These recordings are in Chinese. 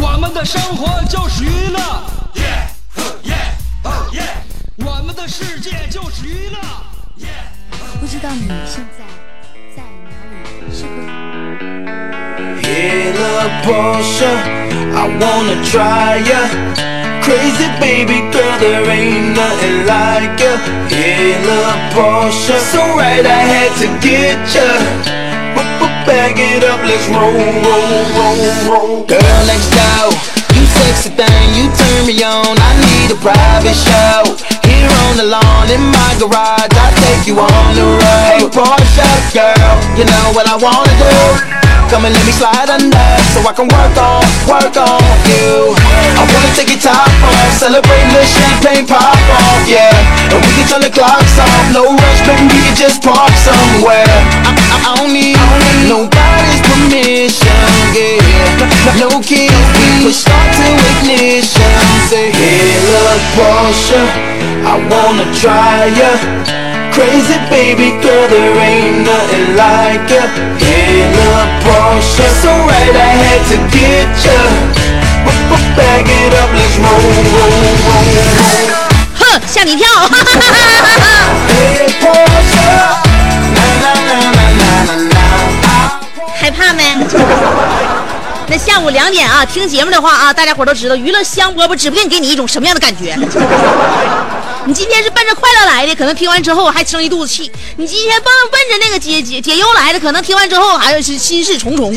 我们的生活就是娱乐，我们的世界就是娱乐。不知道你现在在哪里？是否 Hella Porsche, I wanna try ya. Crazy baby girl, there ain't nothing like ya. Hella Porsche, so right I had to get ya. Bag it up, let's roll, roll, roll, roll. Girl next door, you sexy thing, you turn me on. I need a private show. Here on the lawn in my garage, I take you on the road. Hey Porsche girl, you know what I wanna do. Come and let me slide under so I can work on, work on you. I wanna take your top off, celebrate the champagne pop off, yeah. And we can turn the clocks off, no rush, baby, we can just park somewhere. I, I, I don't need nobody's permission, yeah. No keys, we push start to ignition. Say, hey, look, Porsche, I wanna try ya. Crazy baby girl, there ain't nothing like ya. Hey, look, Porsche, so right I had to get ya. Bag it up, let's roll, roll, roll, roll. 哼，吓你一跳！ Hey, Porsche, 那下午两点啊，听节目的话啊，大家伙都知道，娱乐香饽饽指不定给你一种什么样的感觉。你今天是奔着快乐来的，可能听完之后还生一肚子气；你今天奔奔着那个解解解忧来的，可能听完之后还是心事重重。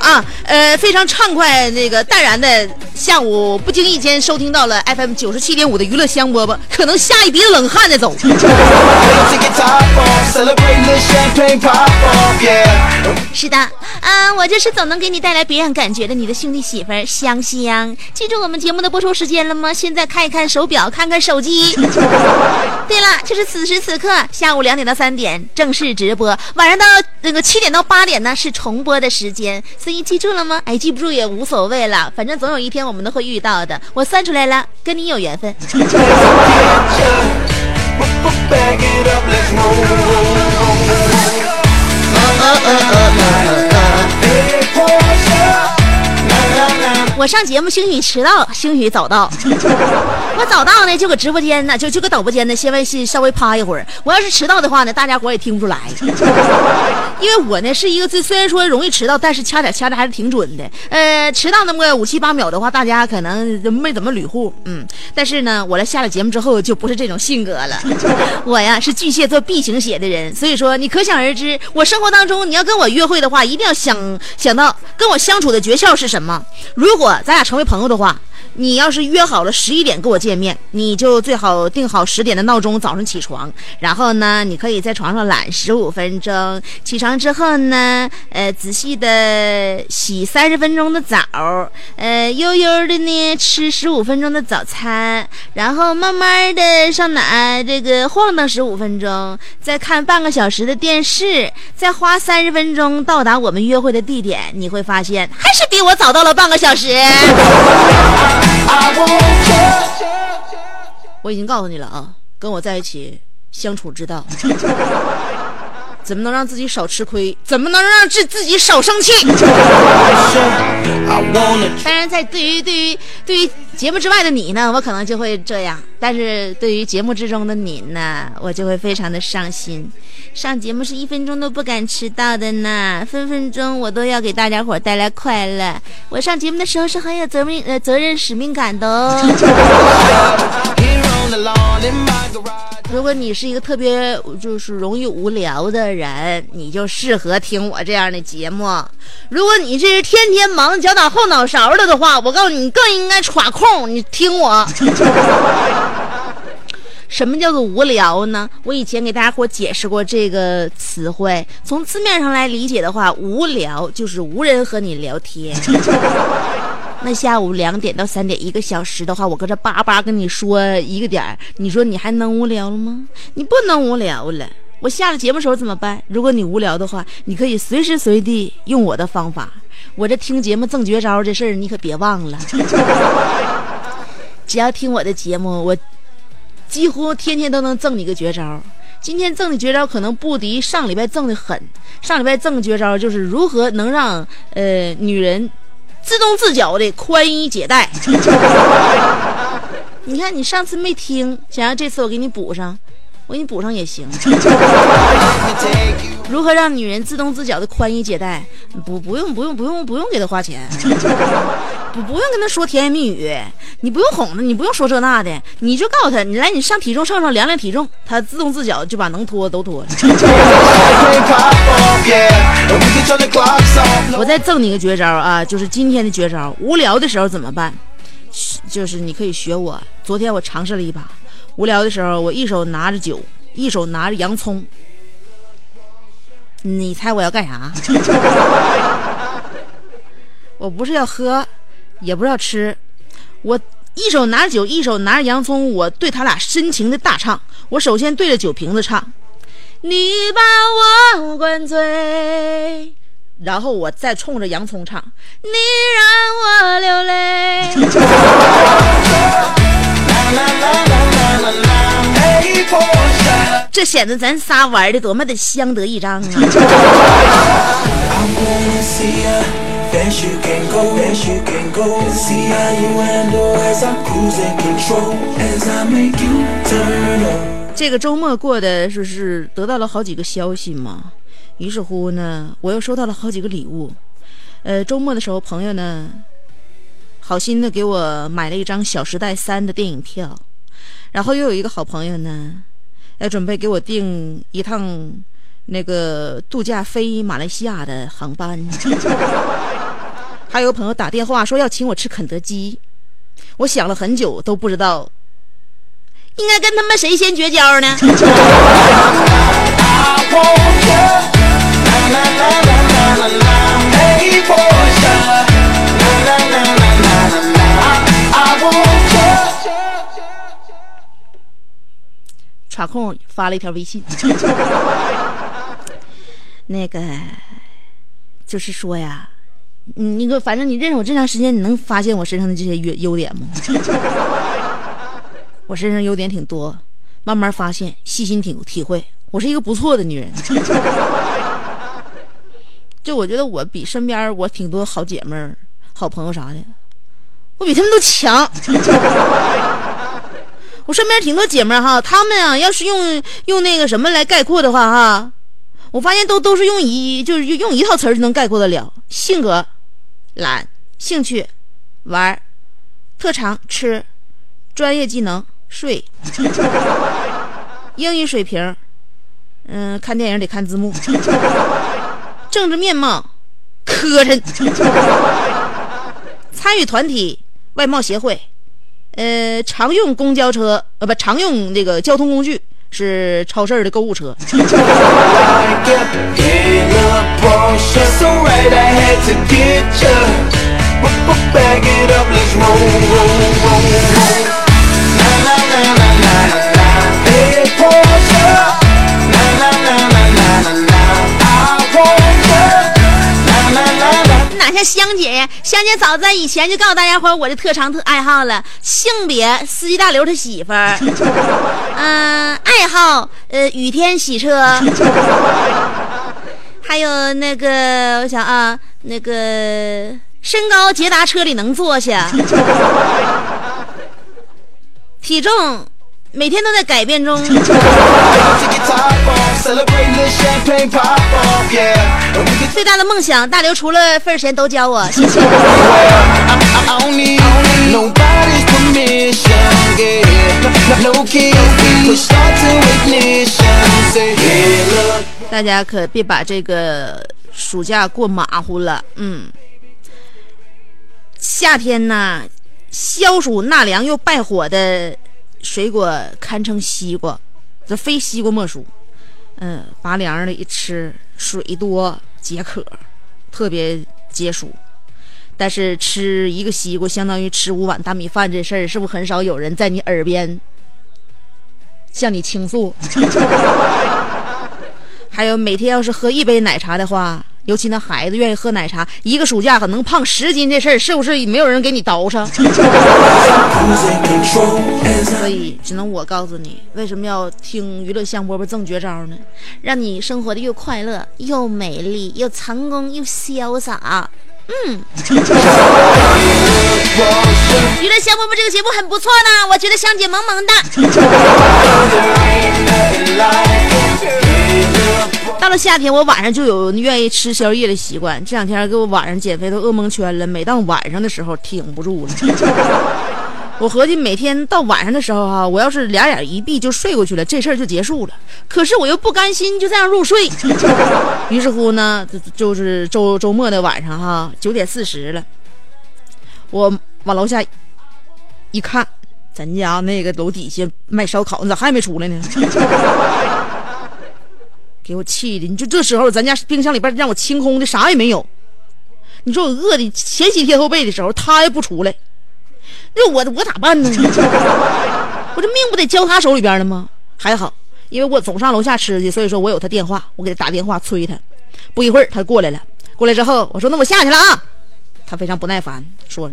啊，呃，非常畅快，那个淡然的下午，不经意间收听到了 FM 九十七点五的娱乐香饽饽，可能吓一鼻子冷汗的走。是的，啊，我就是总能给你带来别样感觉的你的兄弟媳妇儿香香。记住我们节目的播出时间了吗？现在看一看手表，看看手机。对了，就是此时此刻下午两点到三点正式直播，晚上到那个七点到八点呢是重播的时间。所以记住了吗？哎，记不住也无所谓了，反正总有一天我们都会遇到的。我算出来了，跟你有缘分。我上节目兴许迟到，兴许早到。我早到呢，就搁直播间呢，就就搁导播间呢，先微信稍微趴一会儿。我要是迟到的话呢，大家伙也听不出来，因为我呢是一个虽虽然说容易迟到，但是掐点掐的还是挺准的。呃，迟到那么五七八秒的话，大家可能没怎么捋乎，嗯。但是呢，我来下了节目之后就不是这种性格了。我呀是巨蟹座 B 型血的人，所以说你可想而知，我生活当中你要跟我约会的话，一定要想想到跟我相处的诀窍是什么。如果咱俩成为朋友的话，你要是约好了十一点跟我见面，你就最好定好十点的闹钟，早上起床。然后呢，你可以在床上懒十五分钟。起床之后呢，呃，仔细的洗三十分钟的澡，呃，悠悠的呢吃十五分钟的早餐，然后慢慢的上哪这个晃荡十五分钟，再看半个小时的电视，再花三十分钟到达我们约会的地点。你会发现，还是比我早到了半个小时。我已经告诉你了啊，跟我在一起相处之道。怎么能让自己少吃亏？怎么能让自自己少生气？I wanna 当然，在对于对于对于节目之外的你呢，我可能就会这样；但是对于节目之中的你呢，我就会非常的伤心。上节目是一分钟都不敢迟到的呢，分分钟我都要给大家伙带来快乐。我上节目的时候是很有责命呃责任使命感的哦。如果你是一个特别就是容易无聊的人，你就适合听我这样的节目。如果你这是天天忙脚打后脑勺了的话，我告诉你，你更应该耍空你听我。什么叫做无聊呢？我以前给大家伙解释过这个词汇，从字面上来理解的话，无聊就是无人和你聊天。那下午两点到三点一个小时的话，我搁这叭叭跟你说一个点儿，你说你还能无聊了吗？你不能无聊了。我下了节目时候怎么办？如果你无聊的话，你可以随时随地用我的方法。我这听节目赠绝招这事儿，你可别忘了。只要听我的节目，我几乎天天都能赠你个绝招。今天赠的绝招可能不敌上礼拜赠的狠。上礼拜赠的绝招就是如何能让呃女人自动自缴的宽衣解带。你看你上次没听，想让这次我给你补上，我给你补上也行。如何让女人自动自缴的宽衣解带？不，不用，不用，不用，不用给她花钱，不，不用跟他说甜言蜜语，你不用哄他，你不用说这那的，你就告诉他，你来，你上体重秤上量量体重，他自动自觉就把能脱的都脱了。我再赠你一个绝招啊，就是今天的绝招。无聊的时候怎么办？就是你可以学我。昨天我尝试了一把，无聊的时候，我一手拿着酒，一手拿着洋葱。你猜我要干啥？我不是要喝，也不知道吃，我一手拿着酒，一手拿着洋葱，我对他俩深情的大唱。我首先对着酒瓶子唱：“你把我灌醉。”然后我再冲着洋葱唱：“你让我流泪。”这显得咱仨玩的多么的相得益彰啊！I wanna see ya. Fast you can go, fast you can go. See how you handle as I'm cruising control. As I make you turn up. 这个周末过的是是得到了好几个消息嘛，于是乎呢，我又收到了好几个礼物。呃，周末的时候，朋友呢，好心的给我买了一张《小时代三》的电影票，然后又有一个好朋友呢，要准备给我订一趟那个度假飞马来西亚的航班，还有朋友打电话说要请我吃肯德基，我想了很久都不知道应该跟他们谁先绝交呢。查空发了一条微信，那个就是说呀。你那个反正你认识我这长时间，你能发现我身上的这些优优点吗？我身上优点挺多，慢慢发现，细心体体会，我是一个不错的女人。就我觉得我比身边我挺多好姐妹、好朋友啥的，我比他们都强。我身边挺多姐妹哈，她们啊，要是用用那个什么来概括的话哈，我发现都都是用一就是用一套词就能概括得了：性格懒，兴趣玩儿，特长吃，专业技能睡，英语水平嗯、看电影得看字幕，政治面貌磕碜，参与团体外贸协会。呃，常用公交车，呃，不，常用那个交通工具是超市的购物车。香姐早在以前就告诉大家伙我的特长特爱好了，性别司机大刘他媳妇儿，嗯、爱好呃雨天洗车，还有那个我想啊，那个身高捷达车里能坐下，体重每天都在改变中。最大的梦想，大刘除了份儿钱都交我，谢谢。大家可别把这个暑假过马虎了，嗯，夏天呢 yeah，最大家可别把这个暑假过马虎了嗯。夏天呐消暑纳凉又败火的水果堪称西瓜这非西瓜莫属。嗯，拔凉的一吃，水多解渴，特别解暑。但是吃一个西瓜相当于吃五碗大米饭这事儿，是不是很少有人在你耳边向你倾诉？还有每天要是喝一杯奶茶的话，尤其那孩子愿意喝奶茶，一个暑假可能胖十斤这事儿，是不是没有人给你叨上？所以只能我告诉你，为什么要听娱乐香饽饽赠绝招呢？让你生活的又快乐又美丽又成功又潇洒。嗯，娱乐香饽饽这个节目很不错呢，我觉得香姐萌萌的。到了夏天，我晚上就有愿意吃宵夜的习惯。这两天给我晚上减肥都饿蒙圈了，每当晚上的时候挺不住了。我合计每天到晚上的时候哈、我要是俩眼一闭就睡过去了，这事儿就结束了。可是我又不甘心就这样入睡，于是乎呢，就是周周末的晚上哈，九点四十了，我往楼下一看，咱家那个楼底下卖烧烤，你咋还没出来呢？给我气的！你就这时候，咱家冰箱里边让我清空的，啥也没有。你说我饿的前膝贴后背的时候，他也不出来，那我我咋办呢？我这命不得交他手里边了吗？还好，因为我总上楼下吃去，所以说我有他电话，我给他打电话催他。不一会儿他过来了，过来之后我说那我下去了啊。他非常不耐烦说：“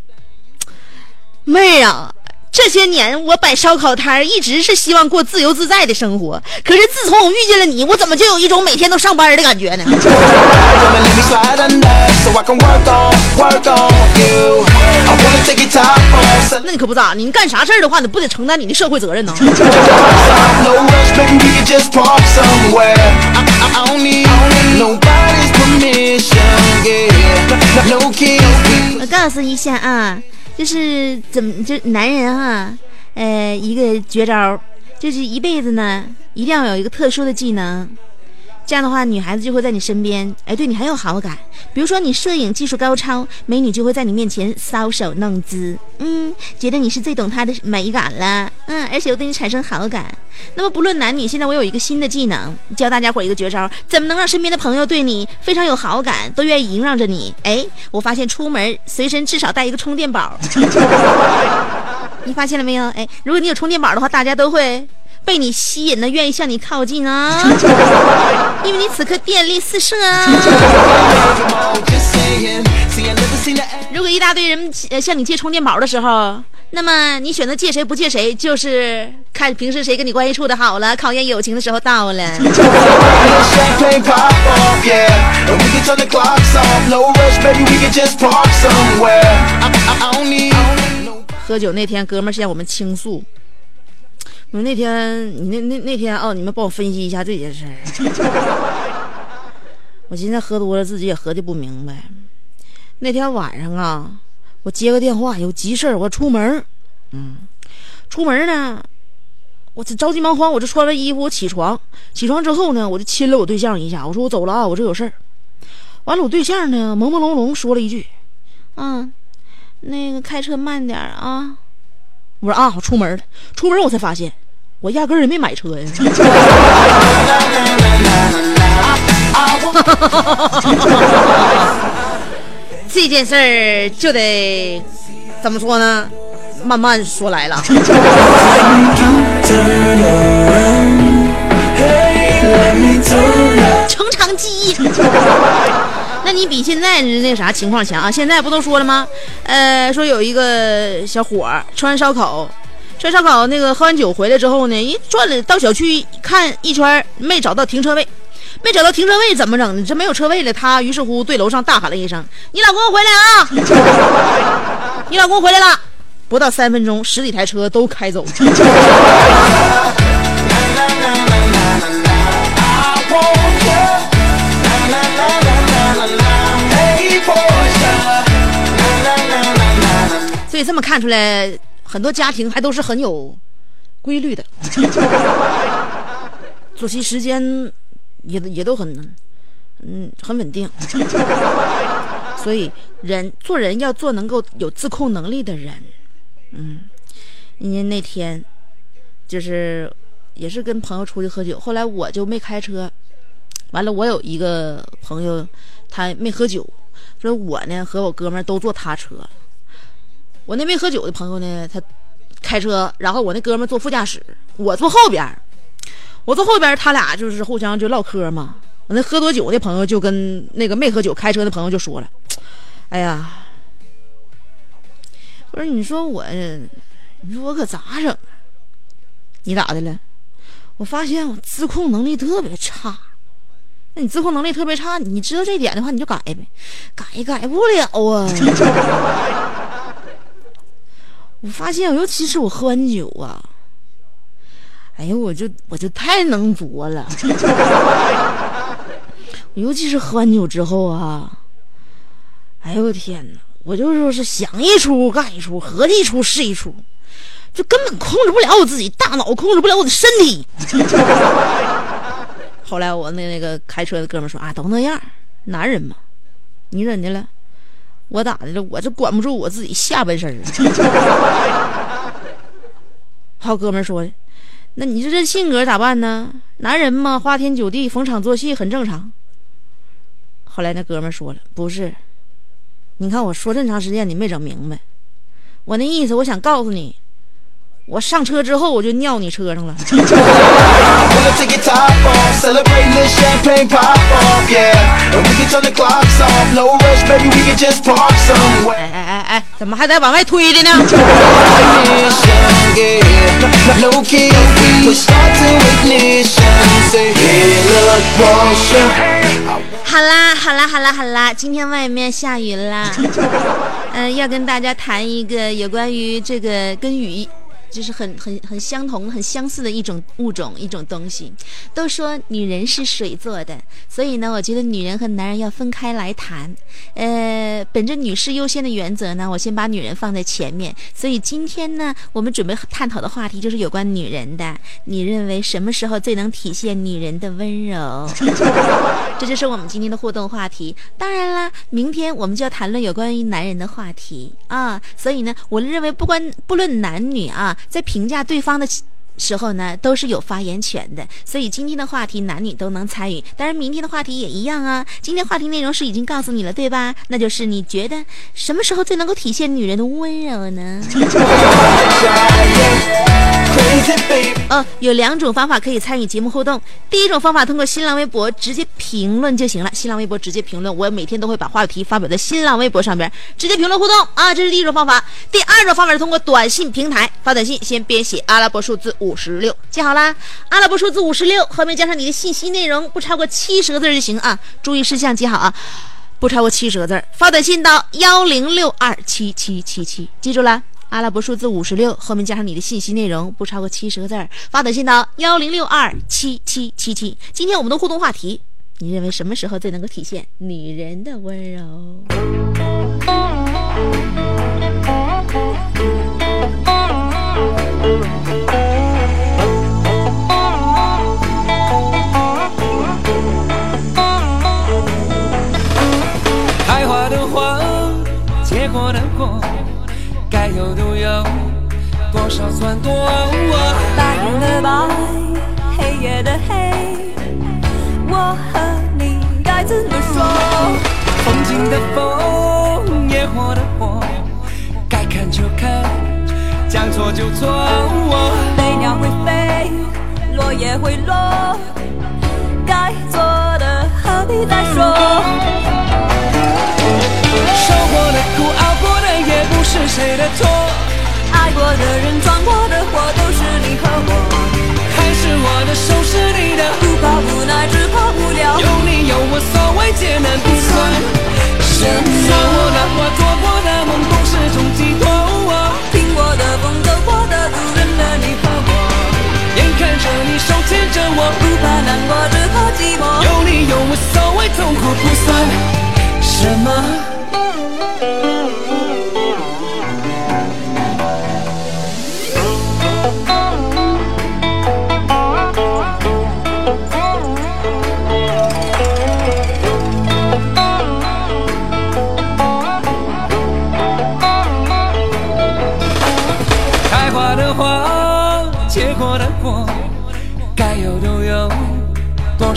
妹呀啊，这些年我摆烧烤摊儿一直是希望过自由自在的生活，可是自从我遇见了你，我怎么就有一种每天都上班的感觉呢？Come and let me slide under so I can work on, work on you. I wanna take your top off, 那你可不咋，你干啥事儿的话，你不得承担你的社会责任呢？no rush, baby, we can just park somewhere. I, I, I don't need nobody's permission, yeah. No keys, 我告诉一下啊，就是怎么就男人哈、呃，一个绝招，就是一辈子呢一定要有一个特殊的技能，这样的话女孩子就会在你身边，哎，对你很有好感。比如说你摄影技术高超，美女就会在你面前搔首弄姿，嗯，觉得你是最懂她的美感了，嗯，而且又对你产生好感。那么不论男女，现在我有一个新的技能，教大家伙一个绝招，怎么能让身边的朋友对你非常有好感，都愿意迎让着你？哎，我发现出门随身至少带一个充电宝，你发现了没有？哎，如果你有充电宝的话，大家都会被你吸引的愿意向你靠近啊，因为你此刻电力四射啊。如果一大堆人呃向你借充电宝的时候，那么你选择借谁不借谁，就是看平时谁跟你关系处的好了，考验友情的时候到了。喝酒那天，哥们向我们倾诉。我那天你那那那天哦，你们帮我分析一下这件事儿。我现在喝多了，自己也合计不明白。那天晚上啊，我接个电话，有急事儿，我出门嗯，出门呢，我这着急忙慌，我这穿完衣服，我起床，起床之后呢，我就亲了我对象一下，我说我走了啊，我这有事儿。完了，我对象呢，朦朦胧胧说了一句：“嗯，那个开车慢点啊。”我说啊，我出门了。出门我才发现，我压根儿也没买车呀。这件事儿就得怎么说呢？慢慢说来了。成长记忆。那你比现在那啥情况强啊？现在不都说了吗？呃，说有一个小伙儿吃完烧烤，吃烧烤那个喝完酒回来之后呢，一转了到小区看一圈，没找到停车位，没找到停车位怎么整？这没有车位了，他于是乎对楼上大喊了一声：“你老公回来啊！你老公回来了！”不到三分钟，十几台车都开走。I want you. Na, na, na, na, na, na, na. Hey, Portia. Na, na, na, na, na, na. 所以这么看出来，很多家庭还都是很有规律的，作息时间也也都很嗯很稳定。所以人做人要做能够有自控能力的人，嗯，因为那天就是也是跟朋友出去喝酒，后来我就没开车，完了我有一个朋友他没喝酒，说我呢和我哥们都坐他车。我那没喝酒的朋友呢，他开车，然后我那哥们坐副驾驶，我坐后边。我坐后边，他俩就是互相就唠嗑嘛。我那喝多酒的朋友就跟那个没喝酒开车的朋友就说了：“哎呀，不是你说我，你说我可咋整？你咋的了？我发现我自控能力特别差。那你自控能力特别差，你知道这点的话，你就改呗，改也改不了啊。”我发现，尤其是我喝完酒啊，哎呀，我就我就太能作了。尤其是喝完酒之后啊，哎呦我天哪，我就说是想一出干一出，合计一出是一出，就根本控制不了我自己，大脑控制不了我的身体。后来我那那个开车的哥们说啊，都那样，男人嘛，你怎的了？我咋的了？我这管不住我自己下半身儿。还有哥们儿说，那你说这性格咋办呢？男人嘛，花天酒地，逢场作戏很正常。后来那哥们儿说了，不是，你看我说这么长时间，你没整明白。我那意思，我想告诉你，我上车之后我就尿你车上了。Wanna take it top off, celebrate the champagne pop off, yeah. And we can turn the clocks off, no rush, baby, we can just park somewhere. 哎哎哎哎，怎么还在往外推的呢.好啦，好啦，好啦，好啦，今天外面下雨啦。嗯、要跟大家谈一个有关于这个跟雨。就是很很很相同、很相似的一种物种、一种东西。都说女人是水做的，所以呢，我觉得女人和男人要分开来谈。呃，本着女士优先的原则呢，我先把女人放在前面。所以今天呢，我们准备探讨的话题就是有关女人的。你认为什么时候最能体现女人的温柔？这就是我们今天的互动话题。当然啦，明天我们就要谈论有关于男人的话题啊。所以呢，我认为不管不论男女啊，在评价对方的时候呢，都是有发言权的。所以今天的话题男女都能参与，当然明天的话题也一样啊。今天话题内容是已经告诉你了，对吧？那就是你觉得什么时候最能够体现女人的温柔呢. 哦，有两种方法可以参与节目互动。第一种方法，通过新浪微博直接评论就行了。新浪微博直接评论，我每天都会把话题发表在新浪微博上边，直接评论互动啊，这是第一种方法。第二种方法是通过短信平台发短信，先编写阿拉伯数字五五十六，记好啦，阿拉伯数字五十六后面加上你的信息内容，不超过七十个字就行啊。注意事项记好啊。不超过七十个字，发短信到幺零六二七七七七，记住了。阿拉伯数字五十六后面加上你的信息内容，不超过七十个字儿，发短信到幺零六二七七七七。今天我们的互动话题，你认为什么时候最能够体现女人的温柔？多少算多。白日的白，黑夜的黑，我和你该怎么说？风景的风，野火的火，该看就看，将错就错。飞鸟会飞，落叶会落，该做的何必再说？受过的苦，熬过的夜不是谁的错。过的人，撞过的祸，都是你和我。还是我的手是你的，不怕无奈，只怕无聊。有你有我，所谓艰难不算什么。说过的话，做过的梦，都是种寄托。听过的风，走过的路，认了你和我。眼看着你手牵着我，不怕难过，只怕寂寞。有你有我，所谓痛苦不算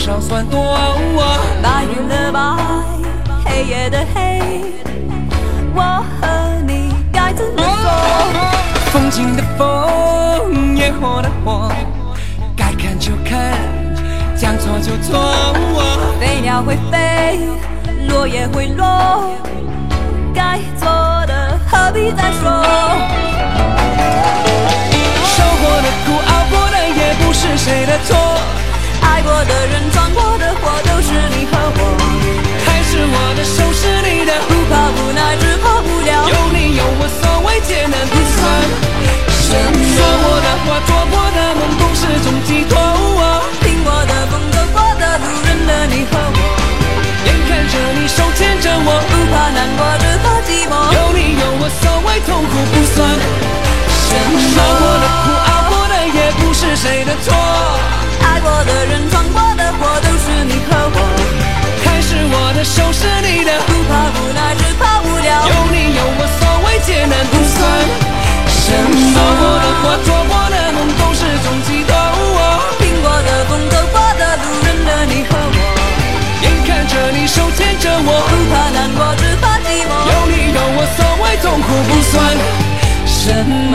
多少算多。白云的白，黑夜的黑，我和你该怎么做？风景的风，野火的火，该看就看，将错就错。飞鸟会飞，落叶会落，该做的何必再说？受过的苦，熬过的也不是谁的错。爱过的人，闯过的祸，都是你和我。还是我的手是你的，不怕无奈，只怕无聊。有你有我，所谓艰难不算什么。说过的话，做过的梦，都是种寄托。听过的风，走过的路，认了你和我。眼看着你手牵着我，不怕难过，只怕寂寞。有你有我，所谓痛苦不算什么。受过的苦，熬过的也不是谁的错。爱过的人，闯过的祸，都是你和我。还是我的手是你的，不怕无奈，只怕无聊。有你有我，所谓艰难不算什么。说过的话，做过的梦，都是种寄托。听过的风，走过的路，认得你和我。眼看着你手牵着我，不怕难过，只怕寂寞。有你有我，所谓痛苦不算什么。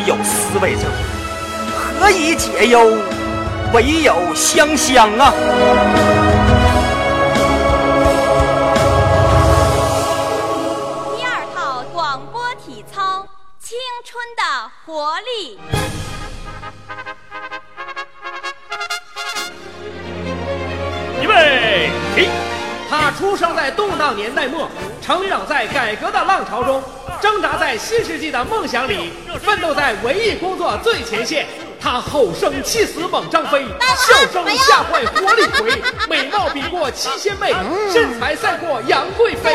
有思为证：“何以解忧，唯有香香啊！”第二套广播体操，青春的活力。出生在动荡年代末，成长在改革的浪潮中，挣扎在新世纪的梦想里，奋斗在文艺工作最前线。他吼声气死猛张飞，笑声吓坏活李逵，美貌比过七仙妹，身材赛过杨贵妃。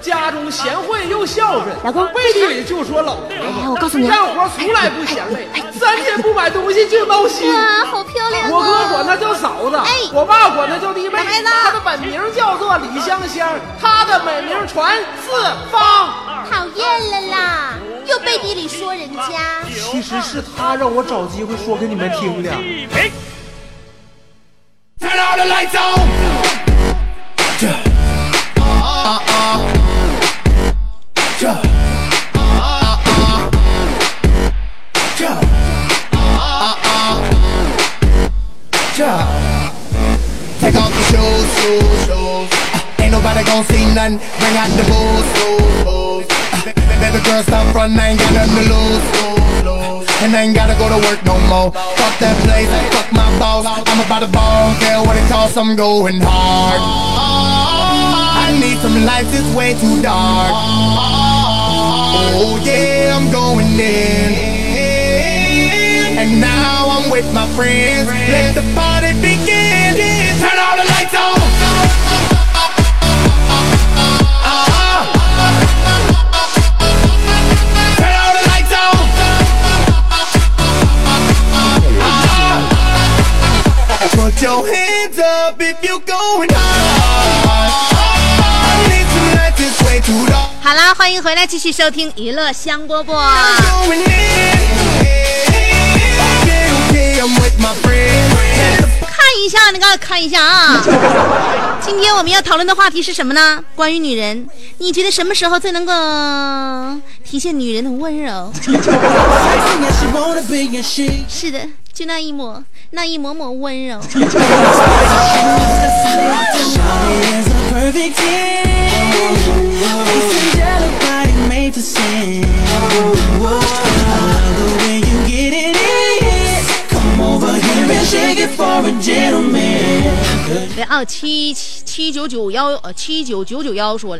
家中贤惠又孝顺，老公背地里就说老婆哎，我告诉你，干活从来不嫌累，三天不买东西就闹心。哇，好漂亮、啊！我哥管她叫嫂子，哎，我爸管她叫弟妹。她的本名叫做李香香，她的美名传四方。讨厌了啦，又背地里说人家。其实是他让我找机会说给你们听的。Turn all the lights on. Take off your shoes, shoes, shoes. Uh, ain't nobody gon' see none. Bring out the booze, booze, booze. Uh, baby girl, stop front, I ain't got nothing to lose, lose. And I ain't gotta go to work no more. Fuck that place, fuck my boss. I'm about to ball, care what it costs, I'm going hard. I need some lights, it's way too dark. Oh yeah, I'm going in. And now I'm with my friends. Let the party begin. Turn all the lights on. Uh-huh. Put your hands up if you 好啦，欢迎回来，继续收听娱乐香饽饽。看一下那个，看一下啊！今天我们要讨论的话题是什么呢？关于女人，你觉得什么时候最能够体现女人的温柔是的，就那一抹，那一抹抹温柔。别啊，七七九九幺，呃，七九九九幺说，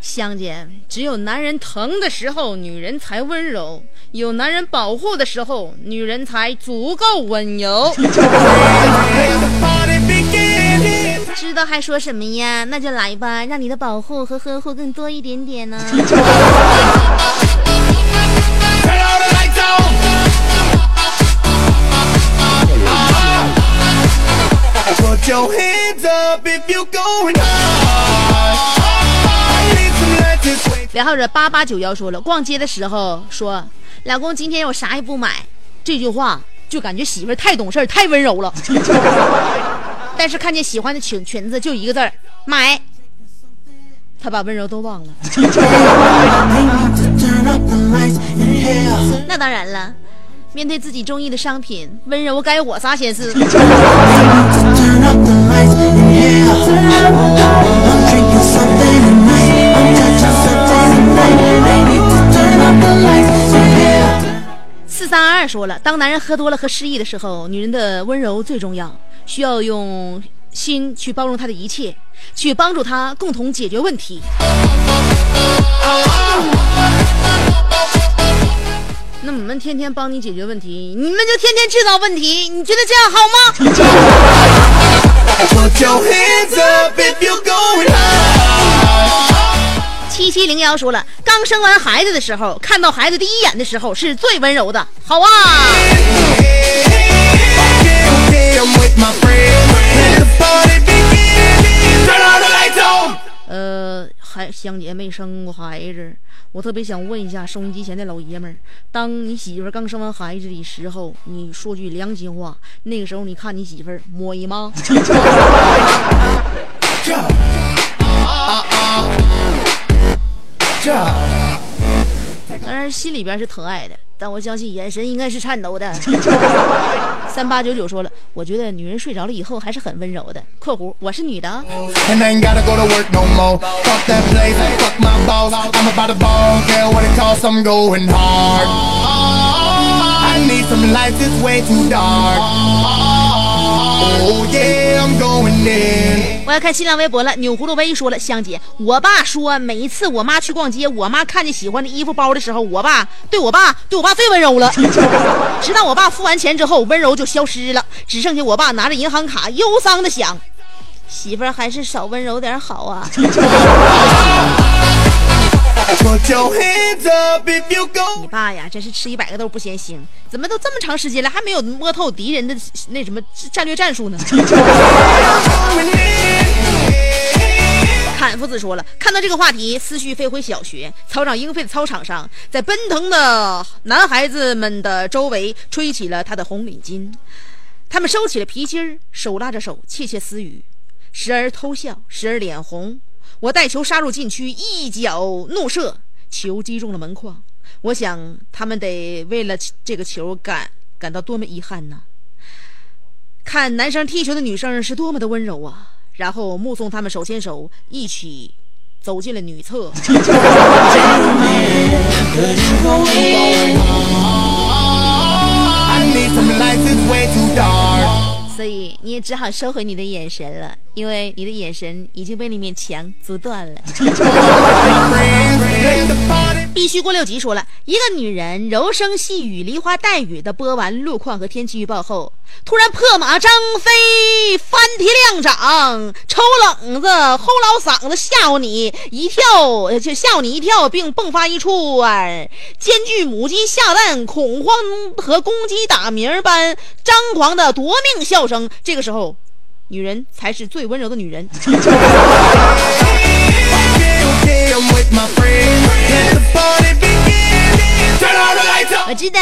香姐，只有男人疼的时候，女人才温柔；有男人保护的时候，女人才足够温柔。知道还说什么呀？那就来吧，让你的保护和呵护更多一点点呢、然后这八八九幺说了，逛街的时候说，老公今天我啥也不买，这句话就感觉媳妇太懂事太温柔了。但是看见喜欢的裙裙子，就一个字儿买。他把温柔都忘了。那当然了，面对自己中意的商品，温柔该我啥心思？四三二说了，当男人喝多了和失忆的时候，女人的温柔最重要。需要用心去包容他的一切，去帮助他共同解决问题。那我们天天帮你解决问题，你们就天天制造问题，你觉得这样好吗？七七零幺说了，刚生完孩子的时候，看到孩子第一眼的时候是最温柔的，好啊。呃，还香姐没生过孩子，我特别想问一下收音机前的老爷们儿，当你媳妇儿刚生完孩子的时候，你说句良心话，那个时候你看你媳妇儿摸一吗？当然心里边是疼爱的，但我相信眼神应该是颤抖的。三八九九说了，我觉得女人睡着了以后还是很温柔的。（括弧我是女的啊。我要看新浪微博了，钮葫芦威说了，香姐，我爸说每一次我妈去逛街，我妈看见喜欢的衣服包的时候，我爸对我爸对我爸最温柔了，直到我爸付完钱之后，温柔就消失了，只剩下我爸拿着银行卡忧伤的想，媳妇儿还是少温柔点好啊。你爸呀，真是吃一百个豆不嫌腥，怎么都这么长时间了，还没有摸透敌人的那什么战略战术呢. 侃夫子说了，看到这个话题，思绪飞回小学操场英飞的操场上，在奔腾的男孩子们的周围吹起了他的红领巾，他们收起了皮筋儿，手拉着手窃窃私语，时而偷笑，时而脸红。我带球杀入禁区，一脚怒射，球击中了门框。我想他们得为了这个球感感到多么遗憾呐！看男生踢球的女生是多么的温柔啊！然后目送他们手牵手一起走进了女厕。所以你也只好收回你的眼神了，因为你的眼神已经被那面墙阻断了。必须过六级说了，一个女人柔声细语、梨花带雨的播完路况和天气预报后，突然破马张飞，翻蹄亮掌，抽冷子，齁老嗓子吓唬你一跳，就吓唬你一跳，并迸发一出啊，兼具母鸡下蛋、恐慌和公鸡打鸣般张狂的夺命笑声。这个时候，女人才是最温柔的女人。我知道，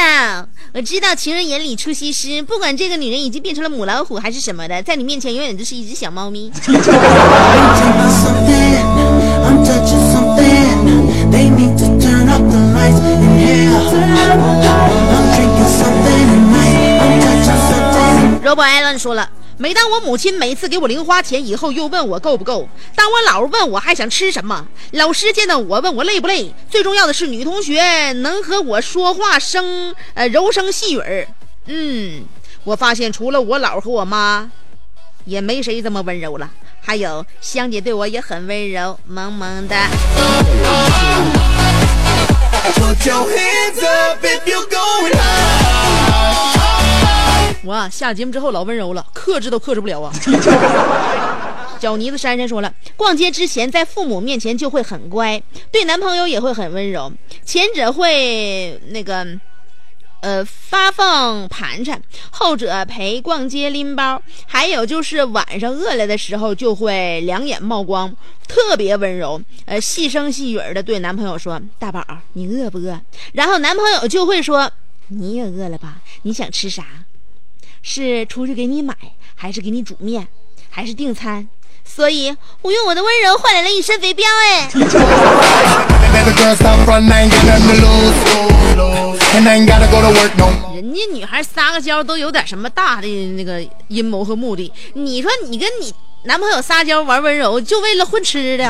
我知道，情人眼里出西施。不管这个女人已经变成了母老虎还是什么的，在你面前永远都是一只小猫咪。罗伯·艾伦说了。每当我母亲每次给我零花钱以后，又问我够不够；当我姥问我还想吃什么，老师见到我问我累不累。最重要的是，女同学能和我说话声呃柔声细语儿。嗯，我发现除了我姥和我妈，也没谁这么温柔了。还有香姐对我也很温柔，萌萌的。我下了节目之后老温柔了，克制都克制不了啊！脚泥子珊珊说了，逛街之前在父母面前就会很乖，对男朋友也会很温柔。前者会那个，呃，发放盘缠，后者陪逛街拎包。还有就是晚上饿了的时候就会两眼冒光，特别温柔。呃，细声细语的对男朋友说：“大宝，你饿不饿？”然后男朋友就会说：“你也饿了吧？你想吃啥？”是出去给你买，还是给你煮面，还是订餐？所以我用我的温柔换来了一身肥膘哎！人家女孩撒个娇都有点什么大的那个阴谋和目的，你说你跟你男朋友撒娇玩温柔，就为了混吃的？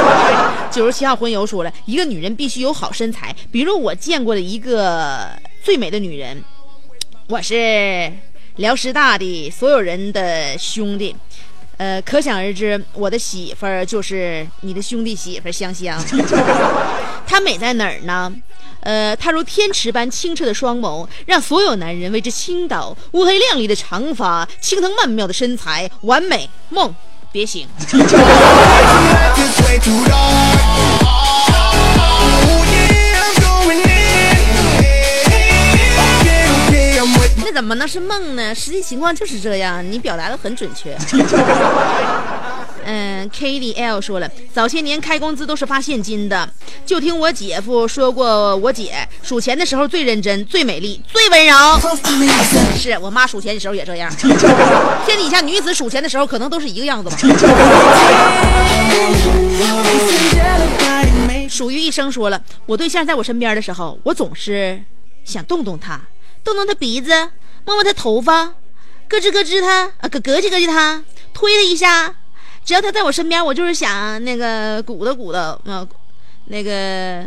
九十七号荤油说了一个女人必须有好身材，比如我见过的一个最美的女人，我是。辽师大的所有人的兄弟，呃，可想而知，我的媳妇儿就是你的兄弟媳妇香香。她美在哪儿呢？呃，她如天池般清澈的双眸，让所有男人为之倾倒；乌黑亮丽的长发，青藤曼妙的身材，完美梦别醒。怎么能是梦呢？实际情况就是这样，你表达的很准确。嗯，K D L 说了，早些年开工资都是发现金的，就听我姐夫说过，我姐数钱的时候最认真、最美丽、最温柔。是我妈数钱的时候也这样。天底下女子数钱的时候可能都是一个样子吧。属于一生说了，我对象在我身边的时候，我总是想动动他，动动他鼻子。摸摸他头发，咯吱咯吱他啊，咯咯叽咯叽他，推他一下。只要他在我身边，我就是想那个鼓捣鼓捣啊。那个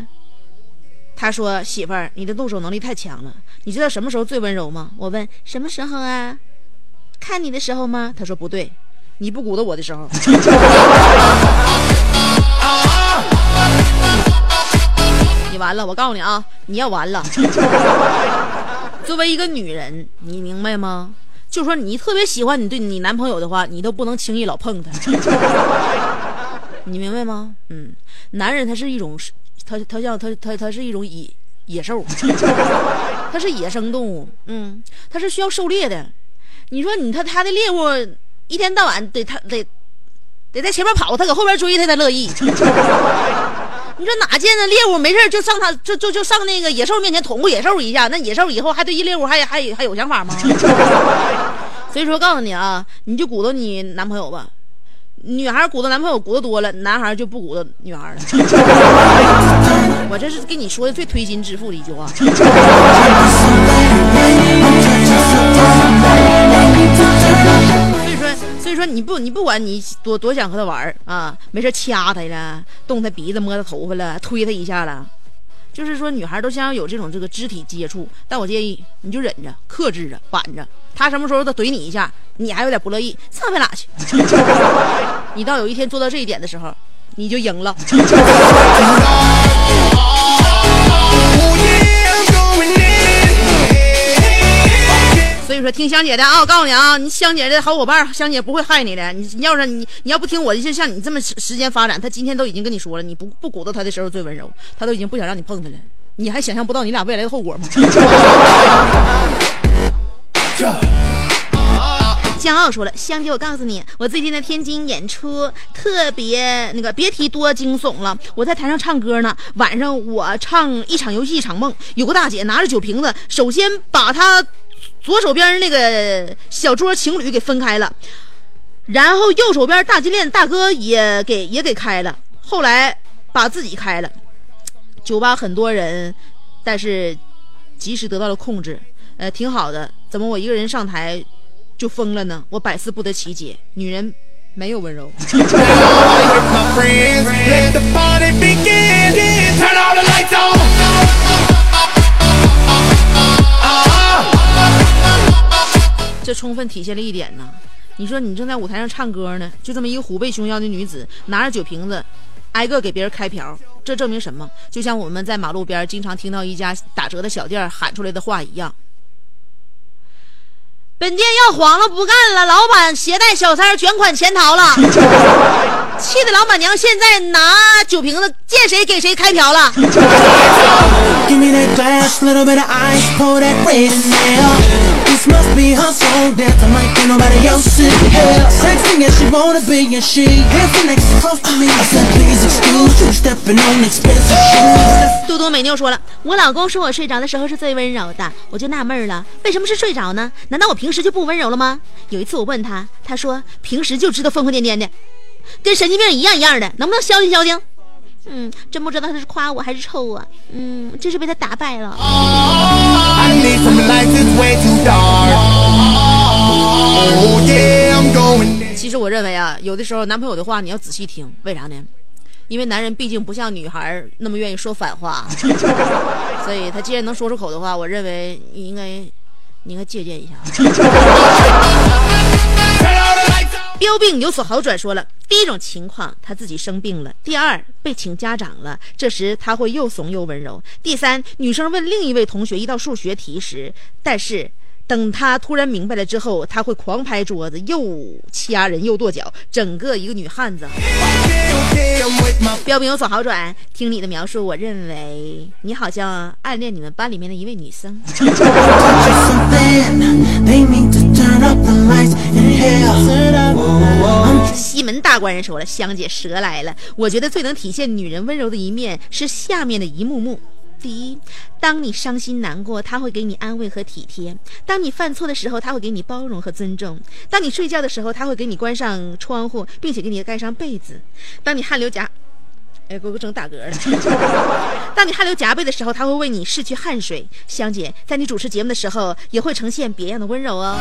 他说：“媳妇儿，你的动手能力太强了。你知道什么时候最温柔吗？”我问：“什么时候啊？看你的时候吗？”他说：“不对，你不鼓捣我的时候。”你完了，我告诉你啊，你要完了。作为一个女人，你明白吗？就说你特别喜欢你对你男朋友的话，你都不能轻易老碰他。你明白吗？嗯，男人他是一种，他他像他他他是一种野野兽，他是野生动物。嗯，他是需要狩猎的。你说你他他的猎物一天到晚得他得得在前面跑，他搁后边追他才乐意。你说哪见着猎物没事就上他就就就上那个野兽面前捅过野兽一下，那野兽以后还对一猎物还还还有想法吗？所以说告诉你啊，你就鼓捣你男朋友吧。女孩鼓捣男朋友鼓捣多了，男孩就不鼓捣女孩了。我这是跟你说的最推心置腹的一句话。所以说你不你不管你多多想和他玩啊，没事掐他了，动他鼻子摸他头发了，推他一下了，就是说女孩都想要有这种这个肢体接触，但我建议你就忍着，克制着，板着，他什么时候他怼你一下，你还有点不乐意，上哪去？你到有一天做到这一点的时候，你就赢了。所以说听香姐的啊，我告诉你啊，你香姐的好伙伴，香姐不会害你的。你要是你你要不听我的，就像你这么时间发展，他今天都已经跟你说了，你不不鼓捣他的时候最温柔，他都已经不想让你碰他了。你还想象不到你俩未来的后果吗？骄傲说了，香姐，我告诉你，我最近在天津演出，特别那个，别提多惊悚了。我在台上唱歌呢，晚上我唱一场游戏一场梦，有个大姐拿着酒瓶子，首先把她左手边那个小桌情侣给分开了，然后右手边大金链大哥也给也给开了，后来把自己开了。酒吧很多人，但是及时得到了控制，呃，挺好的。怎么我一个人上台就疯了呢？我百思不得其解。女人没有温柔。充分体现了一点呢。你说你正在舞台上唱歌呢，就这么一个虎背熊腰的女子，拿着酒瓶子，挨个给别人开瓢，这证明什么？就像我们在马路边经常听到一家打折的小店喊出来的话一样。本店要黄了，不干了！老板携带小三卷款潜逃了，气的老板娘现在拿酒瓶子见谁给谁开瓢了。This must be her soul dance. I might get nobody else in here. Sexy as she wanna be, and she dancing next close to me. I said, please excuse you, stepping on expensive shoes. 嘟嘟美妞说了，我老公说我睡着的时候是最温柔的，我就纳闷了，为什么是睡着呢？难道我平时就不温柔了吗？有一次我问他，他说平时就知道疯疯癫癫的，跟神经病一样一样的，能不能消停消停？嗯，真不知道他是夸我还是臭我。嗯，真是被他打败了。Oh. 其实我认为啊，有的时候男朋友的话你要仔细听，为啥呢？因为男人毕竟不像女孩那么愿意说反话，所以他既然能说出口的话，我认为你应该，你应该借鉴一下。标病有所好转说了，第一种情况他自己生病了，第二被请家长了，这时他会又怂又温柔。第三，女生问另一位同学一道数学题时，但是等他突然明白了之后，他会狂拍桌子，又掐人又跺脚，整个一个女汉子。标兵有所好转，听你的描述，我认为你好像暗恋你们班里面的一位女生。西门大官人说了：“香姐蛇来了。我觉得最能体现女人温柔的一面是下面的一幕幕。第一，当你伤心难过，他会给你安慰和体贴；当你犯错的时候，他会给你包容和尊重；当你睡觉的时候，他会给你关上窗户，并且给你盖上被子；当你汗流浃……哎，给我整打嗝了。当你汗流浃背的时候，他会为你拭去汗水。香姐，在你主持节目的时候，也会呈现别样的温柔哦。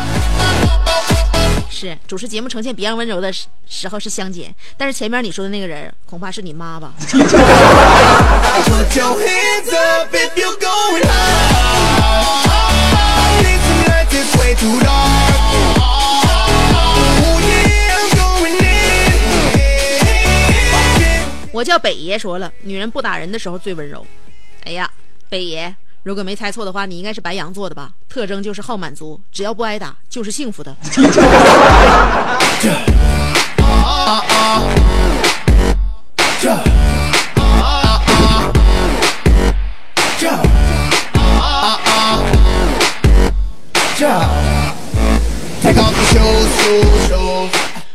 是。主持节目呈现别样温柔的时时候是香姐。但是前面你说的那个人恐怕是你妈吧。我叫北爷说了女人不打人的时候最温柔。哎呀北爷。如果没猜错的话，你应该是白羊座的吧？特征就是好满足，只要不挨打就是幸福的。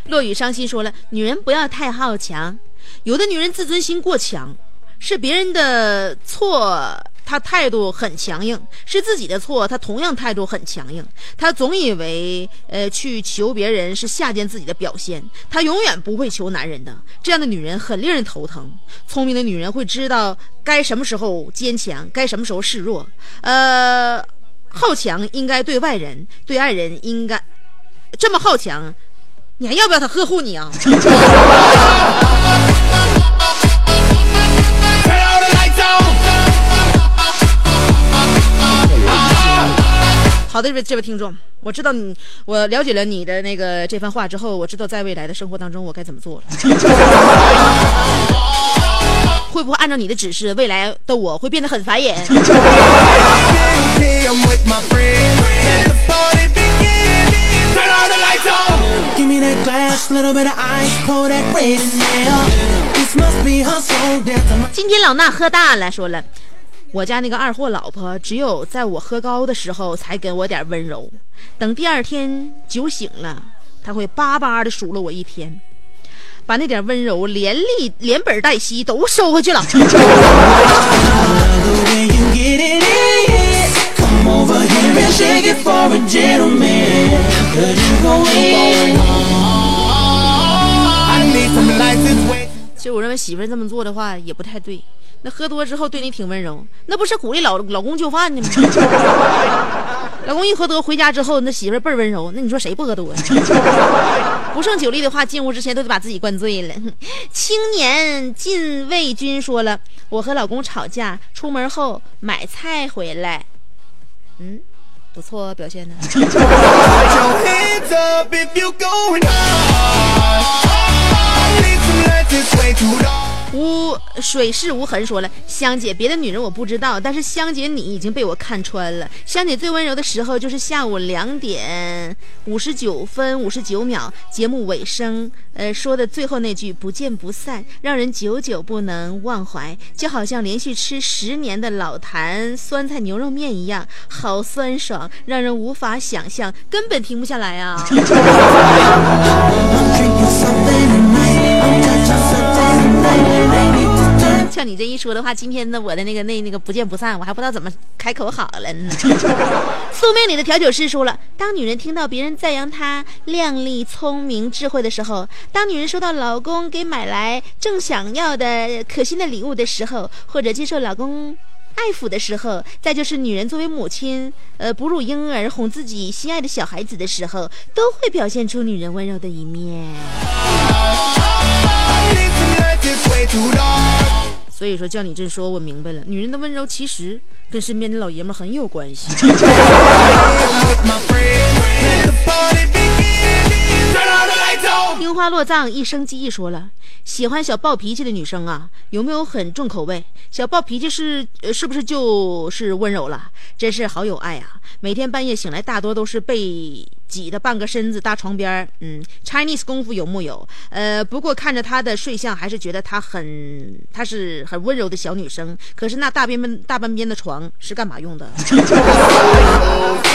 落雨伤心说了，女人不要太好强，有的女人自尊心过强，是别人的错，他态度很强硬；是自己的错，他同样态度很强硬。他总以为，呃，去求别人是下贱自己的表现，他永远不会求男人的。这样的女人很令人头疼。聪明的女人会知道该什么时候坚强，该什么时候示弱。呃，好强应该对外人，对爱人应该这么好强。你还要不要他呵护你啊？好的这位这位听众我知道你我了解了你的那个这番话之后我知道在未来的生活当中我该怎么做了。会不会按照你的指示未来的我会变得很繁衍今天老衲喝大了说了。我家那个二货老婆只有在我喝高的时候才给我点温柔，等第二天酒醒了，他会巴巴的数落我一天，把那点温柔连利连本带息都收回去了。我认为媳妇这么做的话也不太对。那喝多之后对你挺温柔，那不是鼓励老老公就范呢吗？老公一喝多回家之后，那媳妇倍儿温柔，那你说谁不喝多呀？不胜酒力的话，进屋之前都得把自己灌醉了。青年禁卫军说了，我和老公吵架，出门后买菜回来，嗯，不错，表现的。This way too dark. 无水势无痕说了，香姐，别的女人我不知道，但是香姐你已经被我看穿了。香姐最温柔的时候就是下午两点五十九分五十九秒，节目尾声，呃，说的最后那句“不见不散”，让人久久不能忘怀，就好像连续吃十年的老坛酸菜牛肉面一样，好酸爽，让人无法想象，根本停不下来啊！像 你这一说的话，今天的我的那个那那个不见不散，我还不知道怎么开口好了呢。宿命里的调酒师说了，当女人听到别人赞扬她靓丽、聪明、智慧的时候，当女人收到老公给买来正想要的可心的礼物的时候，或者接受老公。爱抚的时候，再就是女人作为母亲，呃，哺乳婴儿、哄自己心爱的小孩子的时候，都会表现出女人温柔的一面。所以说，叫你这说，我明白了，女人的温柔其实跟身边的老爷们很有关系。樱花落葬一生记忆说了，喜欢小暴脾气的女生啊，有没有很重口味？小暴脾气是是不是就是温柔了？真是好有爱啊！每天半夜醒来，大多都是被挤的半个身子搭床边。嗯，Chinese 功夫有木有？呃，不过看着她的睡相，还是觉得她很她是很温柔的小女生。可是那大边边大半边的床是干嘛用的？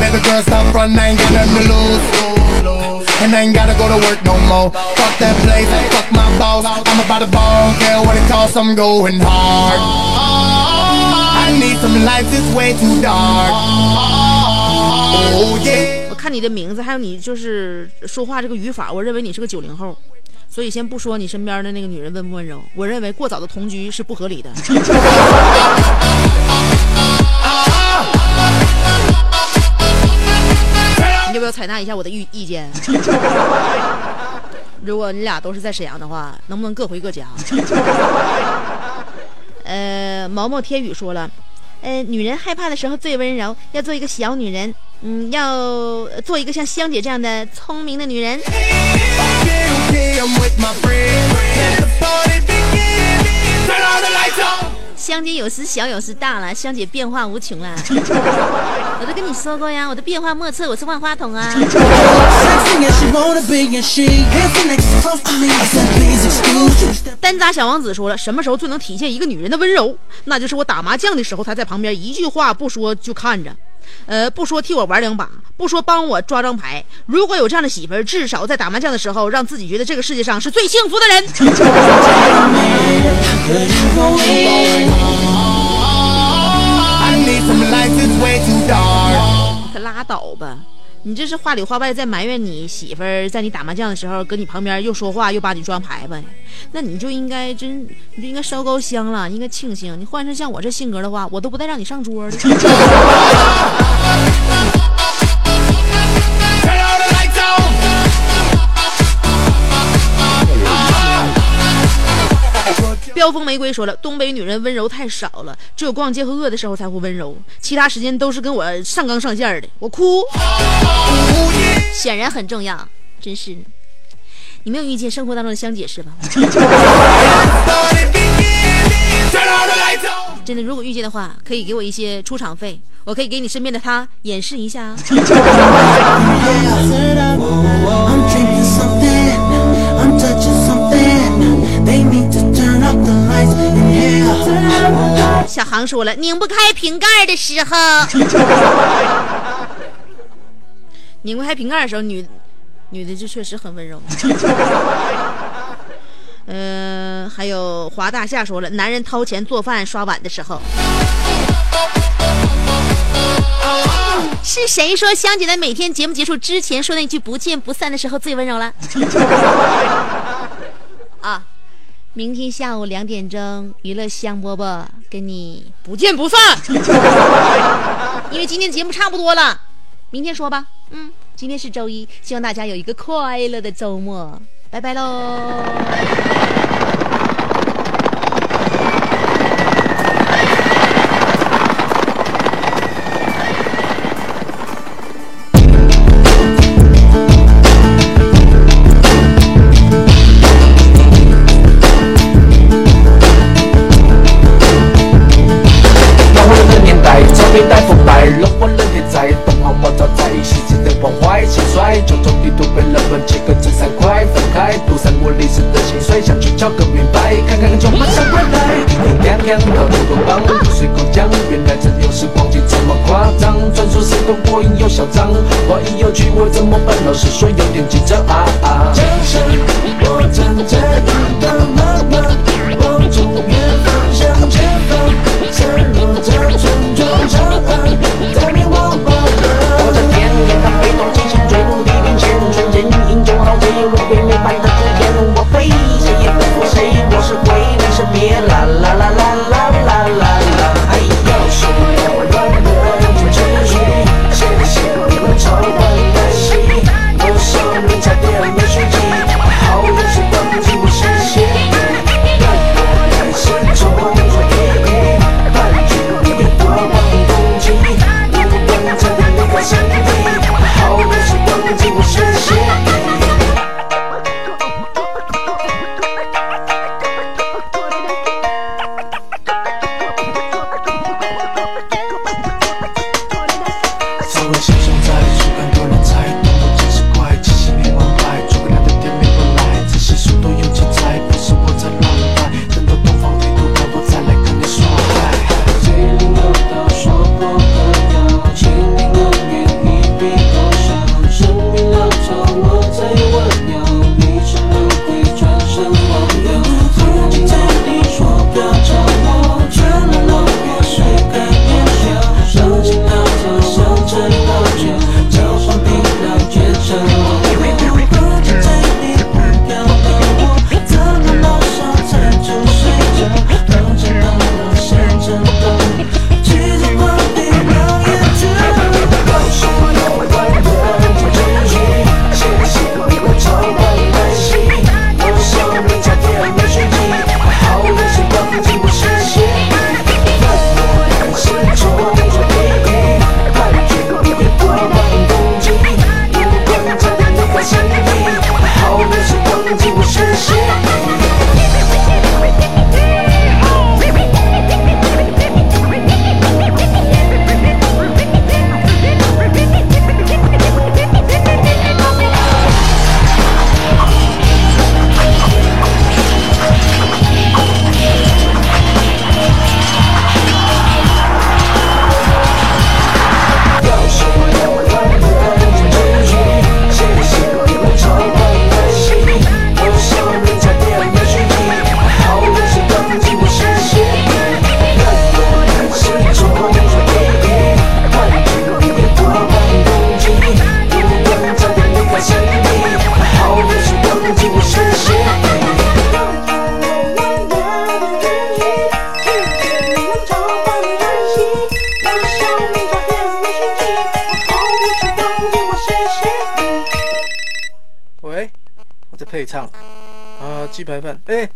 Baby girl, stop running, got nothing to lose. And I ain't gotta go to work no more. Fuck that place, fuck my boss. I'm about to ball, care what it costs, I'm going hard. I need some lights, it's way too dark. Oh yeah. 我看你的名字，还有你就是说话这个语法，我认为你是个九零后，所以先不说你身边的那个女人温不温柔，我认为过早的同居是不合理的。不要采纳一下我的意意见？如果你俩都是在沈阳的话，能不能各回各家？呃，毛毛天宇说了，呃，女人害怕的时候最温柔，要做一个小女人，嗯，要做一个像香姐这样的聪明的女人。Okay, okay, 香姐有时小，有时大了，香姐变化无穷啊。我都跟你说过呀，我的变化莫测，我是万花筒啊。单扎小王子说了，什么时候最能体现一个女人的温柔？那就是我打麻将的时候，她在旁边一句话不说就看着，呃，不说替我玩两把，不说帮我抓张牌。如果有这样的媳妇儿，至少在打麻将的时候，让自己觉得这个世界上是最幸福的人。可拉倒吧！你这是话里话外在埋怨你媳妇儿，在你打麻将的时候搁你旁边又说话又把你装牌呗？那你就应该真，你就应该烧高香了，应该庆幸。你换成像我这性格的话，我都不带让你上桌的。飙风玫瑰说了，东北女人温柔太少了，只有逛街和饿的时候才会温柔，其他时间都是跟我上纲上线的。我哭，显然很重要，真是。你没有遇见生活当中的香姐是吧. 真的，如果遇见的话，可以给我一些出场费，我可以给你身边的他演示一下啊。小航说了拧不开瓶盖的时候。拧不开瓶盖的时候女女的就确实很温柔。嗯 还有华大夏说了男人掏钱做饭刷碗的时候。是谁说香姐在每天节目结束之前说那句不见不散的时候最温柔了？啊明天下午两点钟娱乐香饽饽跟你不见不散。因为今天节目差不多了。明天说吧。嗯。今天是周一希望大家有一个快乐的周末。拜拜喽。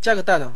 Ya que tal.